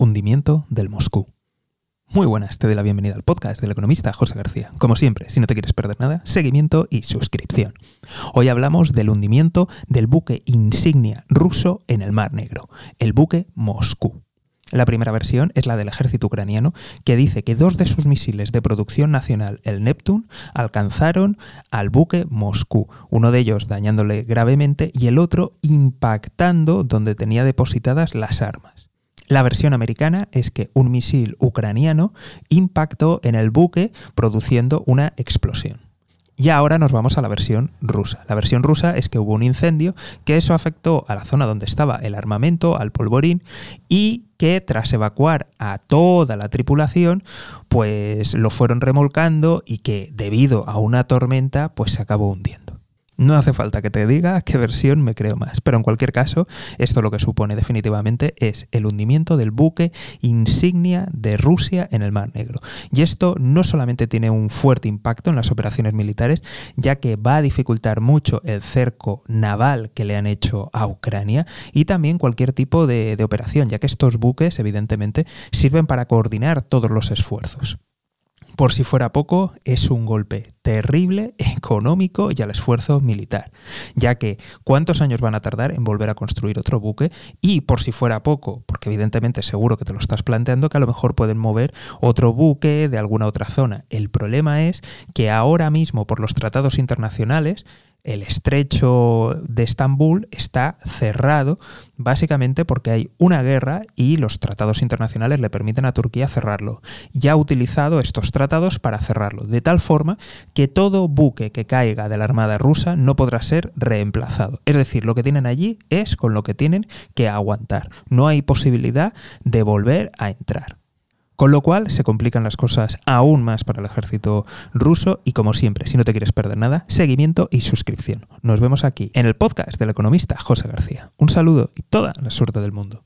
Hundimiento del Moscú. Muy buenas, te doy la bienvenida al podcast del economista José García. Como siempre, si no te quieres perder nada, seguimiento y suscripción. Hoy hablamos del hundimiento del buque insignia ruso en el Mar Negro, el buque Moscú. La primera versión es la del ejército ucraniano, que dice que dos de sus misiles de producción nacional, el Neptune, alcanzaron al buque Moscú, uno de ellos dañándole gravemente y el otro impactando donde tenía depositadas las armas. La versión americana es que un misil ucraniano impactó en el buque produciendo una explosión. Y ahora nos vamos a la versión rusa. La versión rusa es que hubo un incendio, que eso afectó a la zona donde estaba el armamento, al polvorín, y que tras evacuar a toda la tripulación, pues lo fueron remolcando y que debido a una tormenta, pues se acabó hundiendo. No hace falta que te diga qué versión me creo más, pero en cualquier caso, esto lo que supone definitivamente es el hundimiento del buque insignia de Rusia en el Mar Negro. Y esto no solamente tiene un fuerte impacto en las operaciones militares, ya que va a dificultar mucho el cerco naval que le han hecho a Ucrania y también cualquier tipo de, de operación, ya que estos buques evidentemente sirven para coordinar todos los esfuerzos. Por si fuera poco, es un golpe terrible, económico y al esfuerzo militar, ya que cuántos años van a tardar en volver a construir otro buque y por si fuera poco, porque evidentemente seguro que te lo estás planteando, que a lo mejor pueden mover otro buque de alguna otra zona. El problema es que ahora mismo por los tratados internacionales el estrecho de Estambul está cerrado básicamente porque hay una guerra y los tratados internacionales le permiten a Turquía cerrarlo. Ya ha utilizado estos tratados para cerrarlo, de tal forma que todo buque que caiga de la Armada rusa no podrá ser reemplazado. Es decir, lo que tienen allí es con lo que tienen que aguantar. No hay posibilidad de volver a entrar. Con lo cual se complican las cosas aún más para el ejército ruso y como siempre, si no te quieres perder nada, seguimiento y suscripción. Nos vemos aquí en el podcast del economista José García. Un saludo y toda la suerte del mundo.